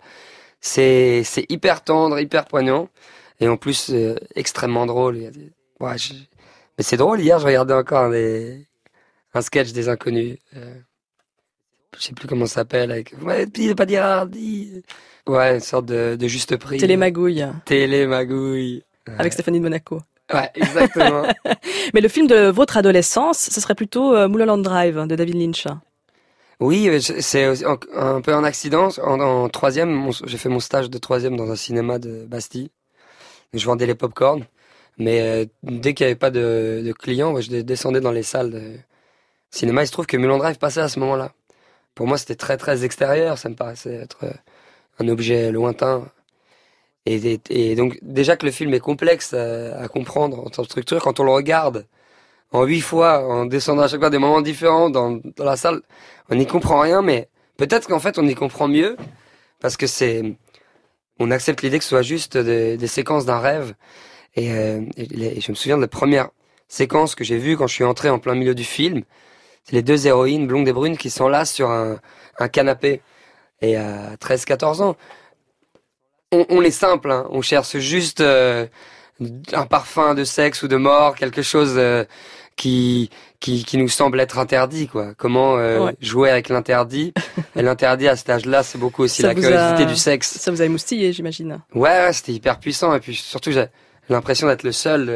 C'est c'est hyper tendre, hyper poignant, et en plus euh, extrêmement drôle. Ouais, Mais c'est drôle. Hier, je regardais encore des... un sketch des inconnus. Euh... Je sais plus comment ça s'appelle. Avec... Ouais, pas dire hardi. Ouais, une sorte de, de juste prix. Télémagouille. Télémagouille. Avec Stéphanie de Monaco. Ouais, exactement. [laughs] Mais le film de votre adolescence, ce serait plutôt euh, Mulholland Drive de David Lynch. Oui, c'est un peu un accident. En, troisième, j'ai fait mon stage de troisième dans un cinéma de Bastille. Je vendais les pop-corn. Mais euh, dès qu'il n'y avait pas de, de clients, je descendais dans les salles de cinéma. Il se trouve que Mulholland Drive passait à ce moment-là. Pour moi, c'était très très extérieur. Ça me paraissait être euh, un objet lointain. Et, donc déjà que le film est complexe à, comprendre en tant que structure, quand on le regarde en huit fois, en descendant à chaque fois des moments différents dans, la salle, on n'y comprend rien, mais peut-être qu'en fait on y comprend mieux parce que c'est, on accepte l'idée que ce soit juste des, séquences d'un rêve. Et, euh, et je me souviens de la première séquence que j'ai vue quand je suis entré en plein milieu du film. C'est les deux héroïnes blondes et brunes qui sont là sur un, un canapé. Et à 13-14 ans, on, on est simple, hein. on cherche juste euh, un parfum de sexe ou de mort, quelque chose euh, qui, qui qui nous semble être interdit, quoi. Comment euh, Ouais. jouer avec l'interdit? Et l'interdit à cet âge-là, c'est beaucoup aussi Ça la curiosité a- du sexe. Ça vous a émoustillé, j'imagine. Ouais, ouais, c'était hyper puissant. Et puis surtout, j'ai l'impression d'être le seul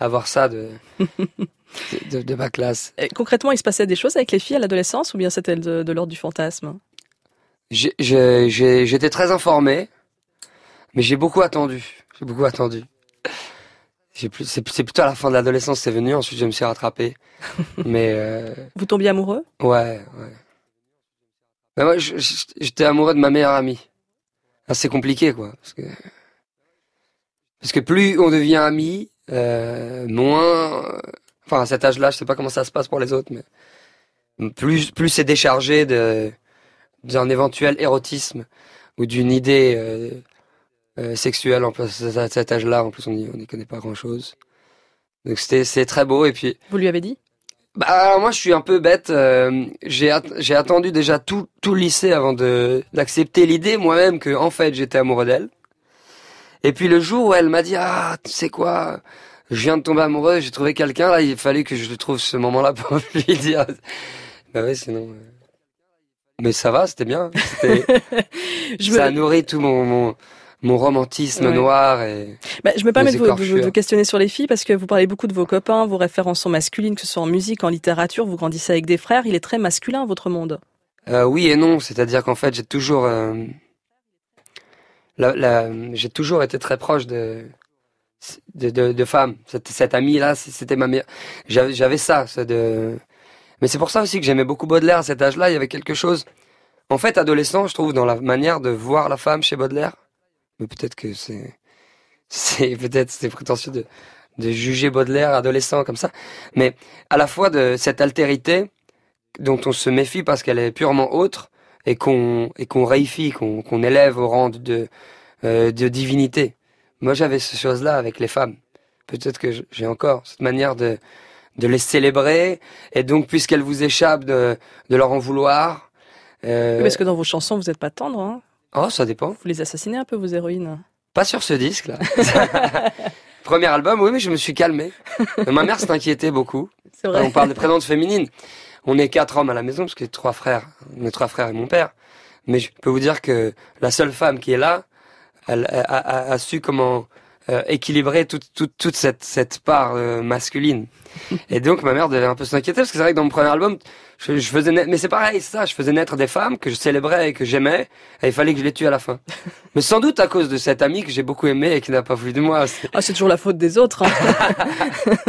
à avoir ça de, de, [laughs] de- de ma classe. Et concrètement, il se passait des choses avec les filles à l'adolescence ou bien c'était de, de l'ordre du fantasme? J'étais très informé, mais j'ai beaucoup attendu. J'ai beaucoup attendu. C'est plutôt à la fin de l'adolescence c'est venu. Ensuite, je me suis rattrapé. [laughs] mais euh, Vous tombiez amoureux? Ouais, ouais. Mais moi, j'étais amoureux de ma meilleure amie. Ah, C'est compliqué, quoi. Parce que, parce que plus on devient amis, euh, moins. Enfin, à cet âge-là, je sais pas comment ça se passe pour les autres, mais plus plus c'est déchargé de d'un éventuel érotisme ou d'une idée euh, euh, sexuelle en plus à cet âge-là. En plus, on n'y on n'y connaît pas grand-chose. Donc c'était c'est très beau et puis. Vous lui avez dit? Bah alors moi je suis un peu bête. euh, j'ai at- j'ai attendu déjà tout tout le lycée avant de d'accepter l'idée moi-même que en fait j'étais amoureux d'elle. Et puis le jour où elle m'a dit ah tu sais quoi je viens de tomber amoureux j'ai trouvé quelqu'un là il fallait que je trouve ce moment-là pour [laughs] lui dire bah ouais sinon euh, mais ça va c'était bien [laughs] Je ça a me- nourri tout mon mon, mon romantisme Ouais. noir et Bah, je me permets de vous, de, questionner sur les filles parce que vous parlez beaucoup de vos copains, vos références sont masculines, que ce soit en musique, en littérature, vous grandissez avec des frères, il est très masculin votre monde. Euh, oui et non, c'est-à-dire qu'en fait, j'ai toujours, euh, la- la- j'ai toujours été très proche de de, de, de femmes. Cette, cette amie-là, c- c'était ma meilleure. J'avais, j'avais ça, ça de. Mais c'est pour ça aussi que j'aimais beaucoup Baudelaire à cet âge-là. Il y avait quelque chose. En fait, adolescent, je trouve, dans la manière de voir la femme chez Baudelaire. Mais peut-être que c'est, c'est peut-être c'est prétentieux de de juger Baudelaire adolescent comme ça. Mais à la fois de cette altérité dont on se méfie parce qu'elle est purement autre et qu'on et qu'on réifie, qu'on qu'on élève au rang de euh, de divinité. Moi, j'avais ces choses-là avec les femmes. Peut-être que j'ai encore cette manière de de les célébrer et donc puisqu'elles vous échappent de de leur en vouloir. euh, Parce que dans vos chansons, vous n'êtes pas tendre. Hein Oh, ça dépend. vous les assassinez un peu, vos héroïnes. Pas sur ce disque-là. [laughs] Premier album, oui, mais je me suis calmé. Ma mère s'est inquiétée beaucoup. C'est vrai. On parle de présences féminines. On est quatre hommes à la maison, parce que trois frères, mes trois frères et mon père. Mais je peux vous dire que la seule femme qui est là, elle a, a- a su comment euh, équilibrer toute, toute, toute cette, cette part euh, masculine. Et donc ma mère devait un peu s'inquiéter, parce que c'est vrai que dans mon premier album, je, je faisais naître, mais c'est pareil, ça, je faisais naître des femmes que je célébrais et que j'aimais, et il fallait que je les tue à la fin. [laughs] Mais sans doute à cause de cette amie que j'ai beaucoup aimée et qui n'a pas voulu de moi. Ah, c'est toujours la faute des autres. hein. [laughs]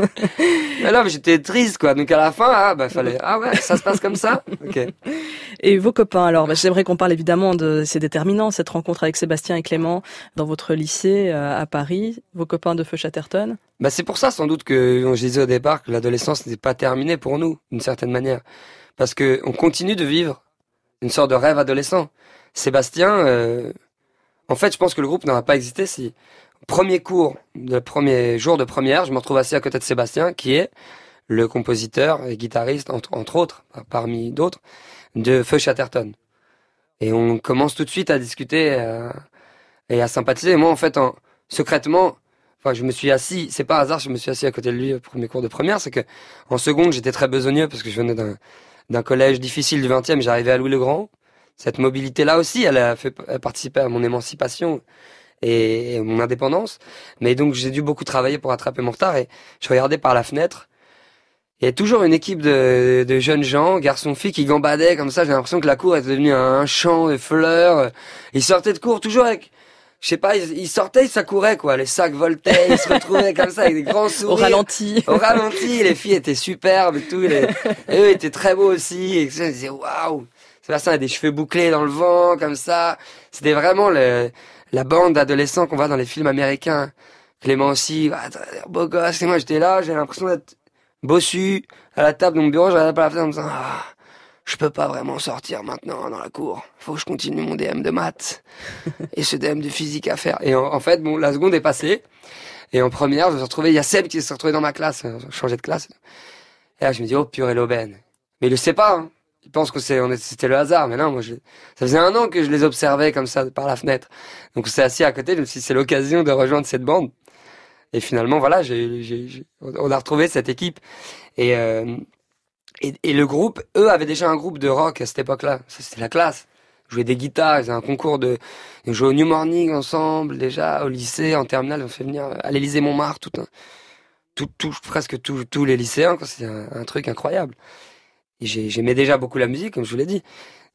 Mais là, j'étais triste, quoi. Donc à la fin, ah, bah, fallait, ah ouais, ça se passe comme ça? Ok. [laughs] Et vos copains, alors, bah, j'aimerais qu'on parle évidemment de ces déterminants, cette rencontre avec Sébastien et Clément dans votre lycée euh, à Paris, vos copains de Feu Chatterton? Bah, c'est pour ça, sans doute, que je disais au départ que l'adolescence n'était pas terminée pour nous, d'une certaine manière. Parce que on continue de vivre une sorte de rêve adolescent. Sébastien, euh, en fait, je pense que le groupe n'aurait pas existé si, premier cours, le premier jour de première, je me retrouve assis à côté de Sébastien, qui est le compositeur et guitariste, entre, autres, parmi d'autres, de Feu Chatterton. Et on commence tout de suite à discuter euh, et à sympathiser. Et moi, en fait, en, secrètement, enfin, je me suis assis, c'est pas hasard, je me suis assis à côté de lui au premier cours de première, c'est que en seconde, j'étais très besogneux parce que je venais d'un, d'un collège difficile du 20e, j'arrivais à Louis-le-Grand. Cette mobilité-là aussi, elle a fait participé à mon émancipation et, et mon indépendance. Mais donc, j'ai dû beaucoup travailler pour rattraper mon retard et je regardais par la fenêtre. Il y a toujours une équipe de, de jeunes gens, garçons-filles, qui gambadaient comme ça. J'ai l'impression que la cour était devenue un champ de fleurs. Ils sortaient de cours toujours avec, je sais pas, ils, sortaient, ils s'accouraient quoi. Les sacs voltaient, ils se [laughs] retrouvaient comme ça avec des grands sourires. Au ralenti. Au ralenti, les filles étaient superbes et tout. Les, et [laughs] eux étaient très beaux aussi. Et ça, je disais waouh. Sébastien a des cheveux bouclés dans le vent comme ça. C'était vraiment le, la bande d'adolescents qu'on voit dans les films américains. Clément aussi, ah, beau gosse. Et moi j'étais là, j'avais l'impression d'être bossu à la table de mon bureau. Je regardais par la fenêtre en me disant, ah, je peux pas vraiment sortir maintenant dans la cour. Faut que je continue mon DM de maths [laughs] et ce DM de physique à faire. Et en, en fait, bon, la seconde est passée. Et en première, je me suis retrouvé, il y a Seb qui s'est retrouvé dans ma classe, euh, changé de classe. Et là, je me dis, oh purée l'aubaine. Mais il le sait pas, hein. Il pense que c'est, on est- c'était le hasard. Mais non, moi, je, ça faisait un an que je les observais comme ça par la fenêtre. Donc, c'est assis à côté, je me suis dit, c'est l'occasion de rejoindre cette bande. Et finalement, voilà, j'ai, j'ai, j'ai- on a retrouvé cette équipe. Et, euh, et, et le groupe, eux avaient déjà un groupe de rock à cette époque-là. Ça, C'était la classe. Ils jouaient des guitares, ils un concours de, ils jouaient au New Morning ensemble, déjà, au lycée, en terminale, ont fait venir à l'Élysée Montmartre, tout un, tout, tout, presque tous les lycéens. C'était un, truc incroyable. J'aimais déjà beaucoup la musique, comme je vous l'ai dit.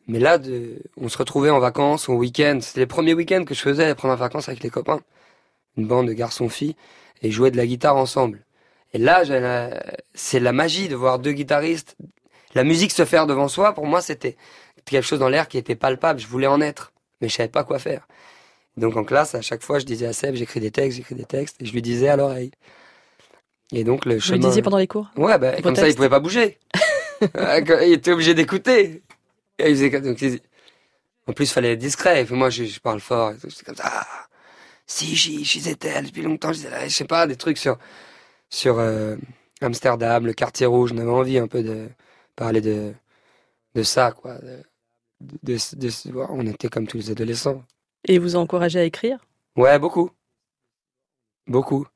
Mais là, de, on se retrouvait en vacances, au week-end. C'était les premiers week-ends que je faisais, les premières vacances avec les copains. Une bande de garçons-filles, et jouer de la guitare ensemble. Et là, c'est la magie de voir deux guitaristes, la musique se faire devant soi. Pour moi, c'était quelque chose dans l'air qui était palpable. Je voulais en être, mais je savais pas quoi faire. Donc en classe, à chaque fois, je disais à Seb, j'écris des textes, j'écris des textes, et je lui disais à l'oreille. Et donc le Vous chemin. le disiez pendant les cours Ouais, bah, comme ça, il pouvait pas bouger. [laughs] Il était obligé d'écouter. Faisait En plus, il fallait être discret. Et puis moi, je, je parle fort. C'est comme ça. Ah, si, j'y étais depuis longtemps. Je disais, je sais pas, des trucs sur, sur euh, Amsterdam, le quartier rouge. On avait envie un peu de parler de, de ça, quoi. De, de, on était comme tous les adolescents. Et vous encouragez à écrire? Ouais, beaucoup. Beaucoup.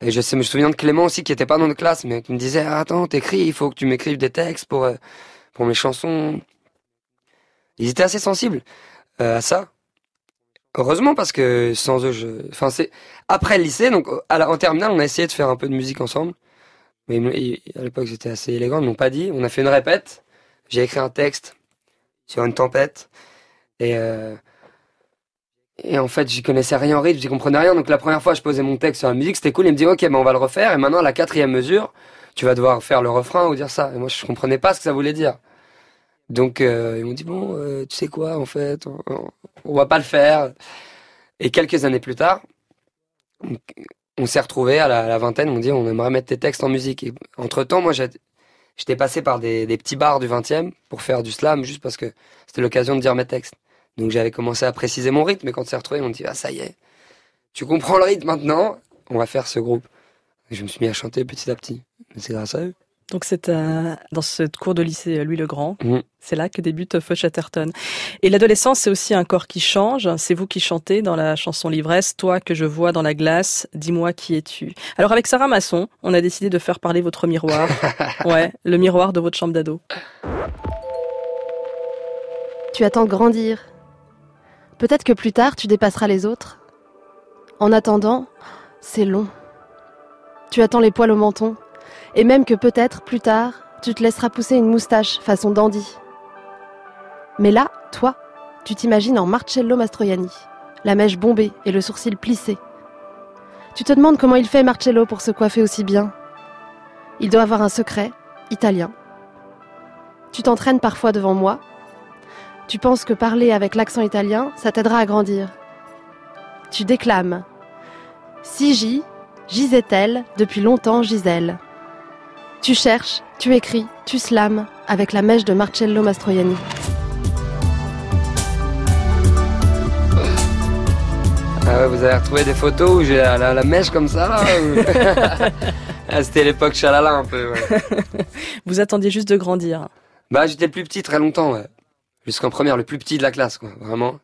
Et je sais, me souviens de Clément aussi qui était pas dans notre classe, mais qui me disait ah, Attends, t'écris, il faut que tu m'écrives des textes pour, euh, pour mes chansons. Ils étaient assez sensibles euh, à ça. Heureusement, parce que sans eux, je. Enfin, c'est. Après le lycée, donc en terminale, on a essayé de faire un peu de musique ensemble. Ils ils- à l'époque, j'étais assez élégant, ils m'ont pas dit. On a fait une répète. J'ai écrit un texte sur une tempête. Et. euh, en fait, j'y connaissais rien en rythme, j'y comprenais rien. Donc la première fois, je posais mon texte sur la musique, c'était cool. Il me dit, ok, ben on va le refaire. Et maintenant, à la quatrième mesure, tu vas devoir faire le refrain ou dire ça. Et moi, je comprenais pas ce que ça voulait dire. Donc euh, ils m'ont dit, bon, euh, tu sais quoi, en fait, on, on- va pas le faire. Et quelques années plus tard, on, s'est retrouvés à la, vingtaine. On dit, on aimerait mettre tes textes en musique. Et entre temps, moi, j'étais passé par des, petits bars du 20e pour faire du slam, juste parce que c'était l'occasion de dire mes textes. Donc j'avais commencé à préciser mon rythme, et quand on s'est retrouvé, on dit ah ça y est, tu comprends le rythme maintenant, on va faire ce groupe. Et je me suis mis à chanter petit à petit. C'est grâce à eux. Donc c'est euh, dans ce cours de lycée euh, Louis le Grand. Mhm. C'est là que débute Feu Chatterton. Et l'adolescence, c'est aussi un corps qui change. C'est vous qui chantez dans la chanson L'ivresse, toi que je vois dans la glace, dis-moi qui es-tu. Alors avec Sarah Masson, on a décidé de faire parler votre miroir. [laughs] ouais, le miroir de votre chambre d'ado. Tu attends de grandir. Peut-être que plus tard, tu dépasseras les autres. En attendant, c'est long. Tu attends les poils au menton. Et même que peut-être, plus tard, tu te laisseras pousser une moustache façon dandy. Mais là, toi, tu t'imagines en Marcello Mastroianni, la mèche bombée et le sourcil plissé. Tu te demandes comment il fait Marcello pour se coiffer aussi bien. Il doit avoir un secret, italien. Tu t'entraînes parfois devant moi, tu penses que parler avec l'accent italien, ça t'aidera à grandir. Tu déclames. Si j'y, gisait-elle, depuis longtemps Gisèle. Tu cherches, tu écris, tu slames, avec la mèche de Marcello Mastroianni. Ah ouais, vous avez retrouvé des photos où j'ai la, la- la mèche comme ça là ou- [laughs] [laughs] Ah, C'était l'époque chalala un peu. ouais. [laughs] Vous attendiez juste de grandir. Bah j'étais le plus petit très longtemps, ouais. Jusqu'en première, le plus petit de la classe, quoi, vraiment.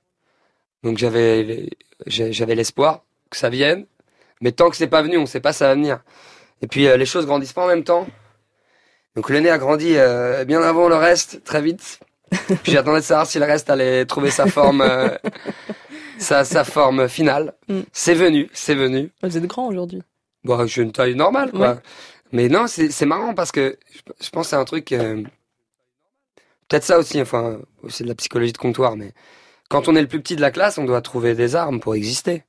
Donc j'avais j'avais l'espoir que ça vienne, mais tant que c'est pas venu, on sait pas si ça va venir. Et puis euh, les choses grandissent pas en même temps. Donc le nez a grandi euh, bien avant le reste, très vite. [laughs] Puis j'attendais de savoir si le reste allait trouver sa forme, euh, [laughs] sa, sa forme finale. Mm. C'est venu, c'est venu. Vous êtes grand aujourd'hui. Bon, j'ai une taille normale, quoi. Ouais. Mais non, c'est marrant parce que je, pense c'est un truc. euh, Peut-être ça aussi, enfin, c'est de la psychologie de comptoir, mais quand on est le plus petit de la classe, on doit trouver des armes pour exister.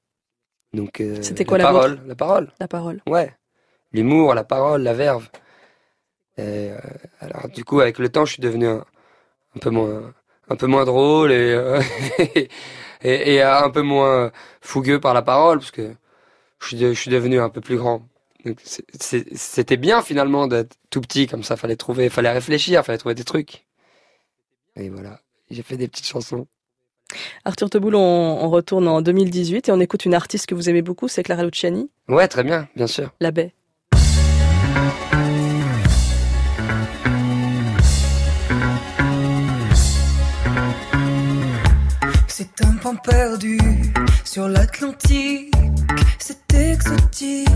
Donc, euh, C'était quoi la la parole, la parole. La parole. Ouais. L'humour, la parole, la verve. Et, euh, alors, du coup, avec le temps, je suis devenu un, un peu moins, un peu moins drôle et, euh, [laughs] et, et un peu moins fougueux par la parole, parce que je suis, de- je suis devenu un peu plus grand. C'était bien finalement d'être tout petit comme ça. Fallait trouver, fallait réfléchir, fallait trouver des trucs. Et voilà, j'ai fait des petites chansons. Arthur Teboul, on, on, retourne en 2018 et on écoute une artiste que vous aimez beaucoup, c'est Clara Luciani. Ouais, très bien, bien sûr. La baie. C'est un pan perdu sur l'Atlantique. C'est exotique,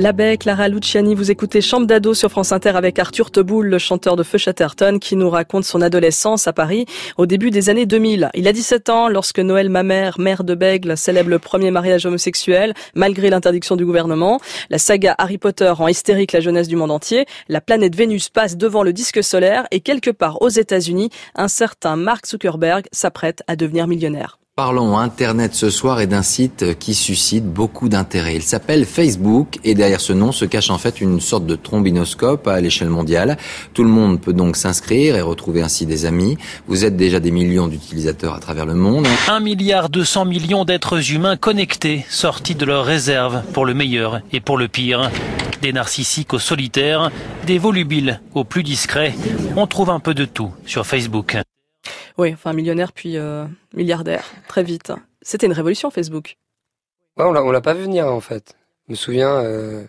La baie, Clara Luciani, vous écoutez Chambre d'ado sur France Inter avec Arthur Teboul, le chanteur de Feu Chatterton, qui nous raconte son adolescence à Paris au début des années 2000. Il a 17 ans lorsque Noël Mamère, maire de Bègle, célèbre le premier mariage homosexuel, malgré l'interdiction du gouvernement. La saga Harry Potter rend hystérique la jeunesse du monde entier. La planète Vénus passe devant le disque solaire et quelque part aux États-Unis, un certain Mark Zuckerberg s'apprête à devenir millionnaire. Parlons Internet ce soir et d'un site qui suscite beaucoup d'intérêt. Il s'appelle Facebook et derrière ce nom se cache en fait une sorte de trombinoscope à l'échelle mondiale. Tout le monde peut donc s'inscrire et retrouver ainsi des amis. Vous êtes déjà des millions d'utilisateurs à travers le monde. 1 milliard 200 millions d'êtres humains connectés, sortis de leur réserve pour le meilleur et pour le pire. Des narcissiques aux solitaires, des volubiles aux plus discrets. On trouve un peu de tout sur Facebook. Oui, enfin millionnaire puis euh, milliardaire, très vite. C'était une révolution Facebook. Ouais, on l'a, on l'a pas vu venir en fait. Je me souviens, euh,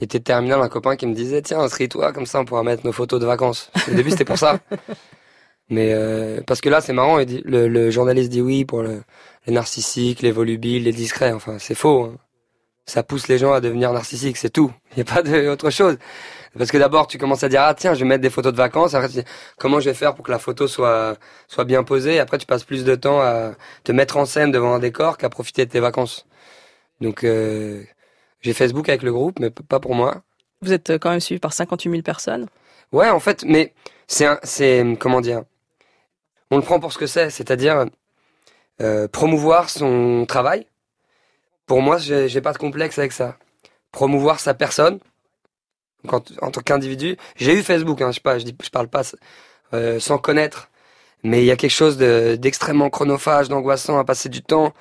était terminal, un copain qui me disait tiens inscris-toi comme ça on pourra mettre nos photos de vacances. Au début c'était pour ça. [laughs] Mais euh, parce que là c'est marrant, il dit- le, le journaliste dit oui pour le- les narcissiques, les volubiles, les discrets. Enfin, c'est faux. hein. Ça pousse les gens à devenir narcissiques, c'est tout. Il n'y a pas d'autre [laughs] chose. Parce que d'abord, tu commences à dire, ah tiens, je vais mettre des photos de vacances. Après, tu dis, comment je vais faire pour que la photo soit, soit bien posée? Après, tu passes plus de temps à te mettre en scène devant un décor qu'à profiter de tes vacances. Donc, euh, j'ai Facebook avec le groupe, mais pas pour moi. Vous êtes euh, quand même suivi par 58 000 personnes. Ouais, en fait, mais c'est, un- c'est, comment dire, on le prend pour ce que c'est, c'est-à-dire euh, promouvoir son travail. Pour moi, j'ai, pas de complexe avec ça. Promouvoir sa personne, en, tant qu'individu. J'ai eu Facebook, hein, je sais pas, je parle pas euh, sans connaître, mais il y a quelque chose de, d'extrêmement chronophage, d'angoissant à passer du temps.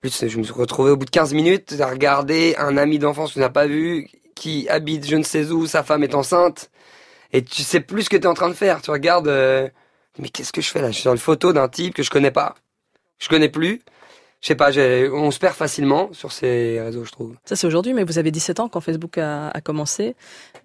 Plus, je me suis retrouvé au bout de 15 minutes à regarder un ami d'enfance que tu n'as pas vu, qui habite je ne sais où, sa femme est enceinte et tu sais plus ce que tu es en train de faire. Tu regardes, euh, mais qu'est-ce que je fais là? Je suis sur une photo d'un type que je connais pas, je connais plus. Je sais pas, on se perd facilement sur ces réseaux, je trouve. Ça, c'est aujourd'hui, mais vous avez 17 ans quand Facebook a, a commencé.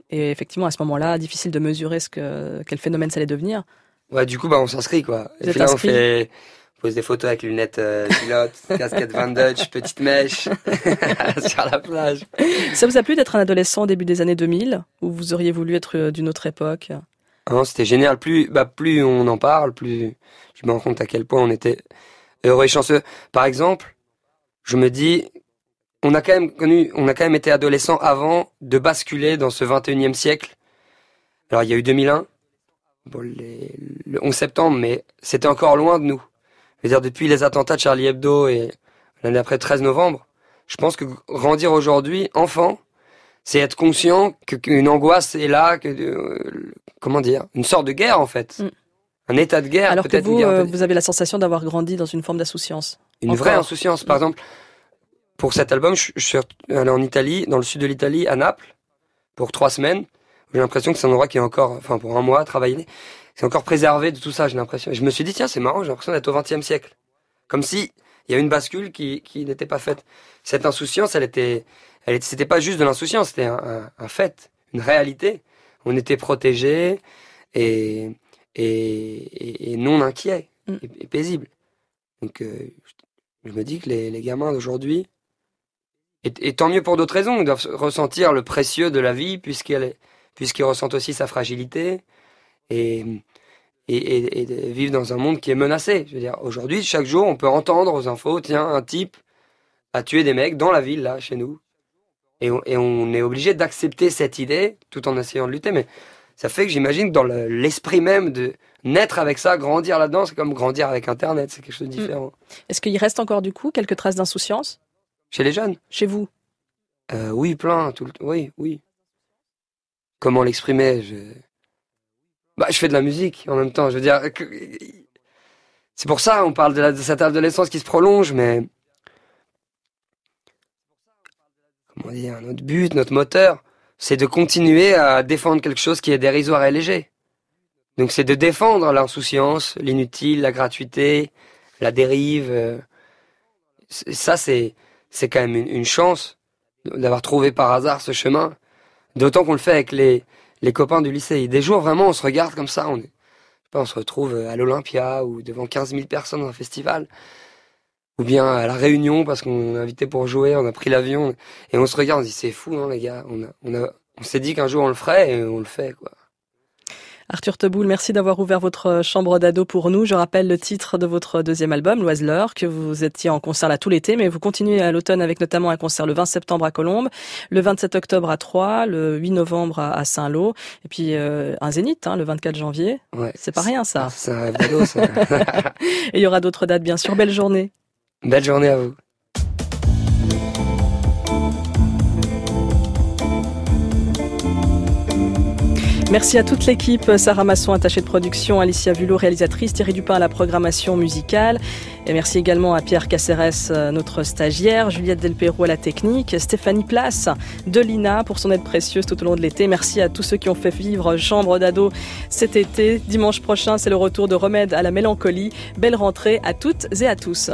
Et effectivement, à ce moment-là, difficile de mesurer ce que, quel phénomène ça allait devenir. Ouais, du coup, bah, on s'inscrit quoi. Vous Et puis là, on fait, on pose des photos avec lunettes euh, pilotes, [laughs] casquette Van Dutch, petite mèche [laughs] sur la plage. Ça vous a plu d'être un adolescent au début des années 2000 Ou vous auriez voulu être euh, d'une autre époque? Non, c'était génial. Plus, bah, plus on en parle, plus je me rends compte à quel point on était heureux et chanceux. Par exemple, je me dis, on a quand même connu, on a quand même été adolescent avant de basculer dans ce 21e siècle. Alors, il y a eu 2001, bon, les- le 11 septembre, mais c'était encore loin de nous. Je veux dire, depuis les attentats de Charlie Hebdo et l'année après 13 novembre, je pense que grandir aujourd'hui, enfant, c'est être conscient qu'une angoisse est là, que euh, comment dire, une sorte de guerre en fait, un état de guerre, Alors que vous, guerre euh, vous avez la sensation d'avoir grandi dans une forme d'insouciance. une Encore. vraie insouciance. Par exemple, pour cet album, je, suis allé en Italie, dans le sud de l'Italie, à Naples, pour trois semaines. J'ai l'impression que c'est un endroit qui est encore, enfin pour un mois, travaillé, c'est encore préservé de tout ça. J'ai l'impression. Je me suis dit tiens, c'est marrant, j'ai l'impression d'être au XXe siècle, comme si il y a une bascule qui, qui n'était pas faite. Cette insouciance, elle était, elle était, c'était pas juste de l'insouciance, c'était un, un, un fait, une réalité. On était protégés et, et, et, et non inquiets et, et paisibles. Donc, euh, je, me dis que les, les gamins d'aujourd'hui, et, tant mieux pour d'autres raisons, ils doivent ressentir le précieux de la vie puisqu'ils ressentent aussi sa fragilité et, vivre dans un monde qui est menacé. Je veux dire, aujourd'hui, chaque jour, on peut entendre aux infos, tiens, un type a tué des mecs dans la ville, là, chez nous. Et on, et on est obligé d'accepter cette idée tout en essayant de lutter. Mais ça fait que j'imagine que dans le- l'esprit même de naître avec ça, grandir là-dedans, c'est comme grandir avec Internet, c'est quelque chose de différent. Est-ce qu'il reste encore du coup quelques traces d'insouciance? Chez les jeunes? Chez vous? Euh, Oui, plein, tout le Oui, oui. Comment l'exprimer je... Bah, je fais de la musique en même temps. Je veux dire, que- c'est pour ça on parle de, la- de cette adolescence qui se prolonge, mais comment dire, notre but, notre moteur, c'est de continuer à défendre quelque chose qui est dérisoire et léger. Donc c'est de défendre l'insouciance, l'inutile, la gratuité, la dérive. euh. Ça, c'est c'est quand même une, chance d'avoir trouvé par hasard ce chemin. D'autant qu'on le fait avec les, les copains du lycée. Des jours, vraiment, on se regarde comme ça. On, on se retrouve à l'Olympia ou devant 15 000 personnes dans un festival. Ou bien à la Réunion parce qu'on est invité pour jouer, on a pris l'avion. Et on se regarde, on se dit c'est fou, hein, les gars. On, a, on, a, on s'est dit qu'un jour on le ferait et on le fait, quoi. Arthur Teboul, merci d'avoir ouvert votre chambre d'ado pour nous. Je rappelle le titre de votre deuxième album, L'Oiseleur, que vous étiez en concert là tout l'été, mais vous continuez à l'automne avec notamment un concert le 20 septembre à Colombes, le 27 octobre à Troyes, le 8 novembre à à Saint-Lô, et puis euh, un zénith hein, le 24 janvier. Ouais. C'est pas rien ça. C'est un rêve d'ado, ça. [laughs] et il y aura d'autres dates bien sûr. Belle journée. Belle journée à vous. Merci à toute l'équipe, Sarah Masson, attachée de production, Alicia Vulot, réalisatrice, Thierry Dupin à la programmation musicale. Et merci également à Pierre Caceres, euh, notre stagiaire, Juliette Delperroux à la technique, Stéphanie Place de l'INA pour son aide précieuse tout au long de l'été. Merci à tous ceux qui ont fait vivre Chambre d'ado cet été. Dimanche prochain, c'est le retour de Remède à la mélancolie. Belle rentrée à toutes et à tous.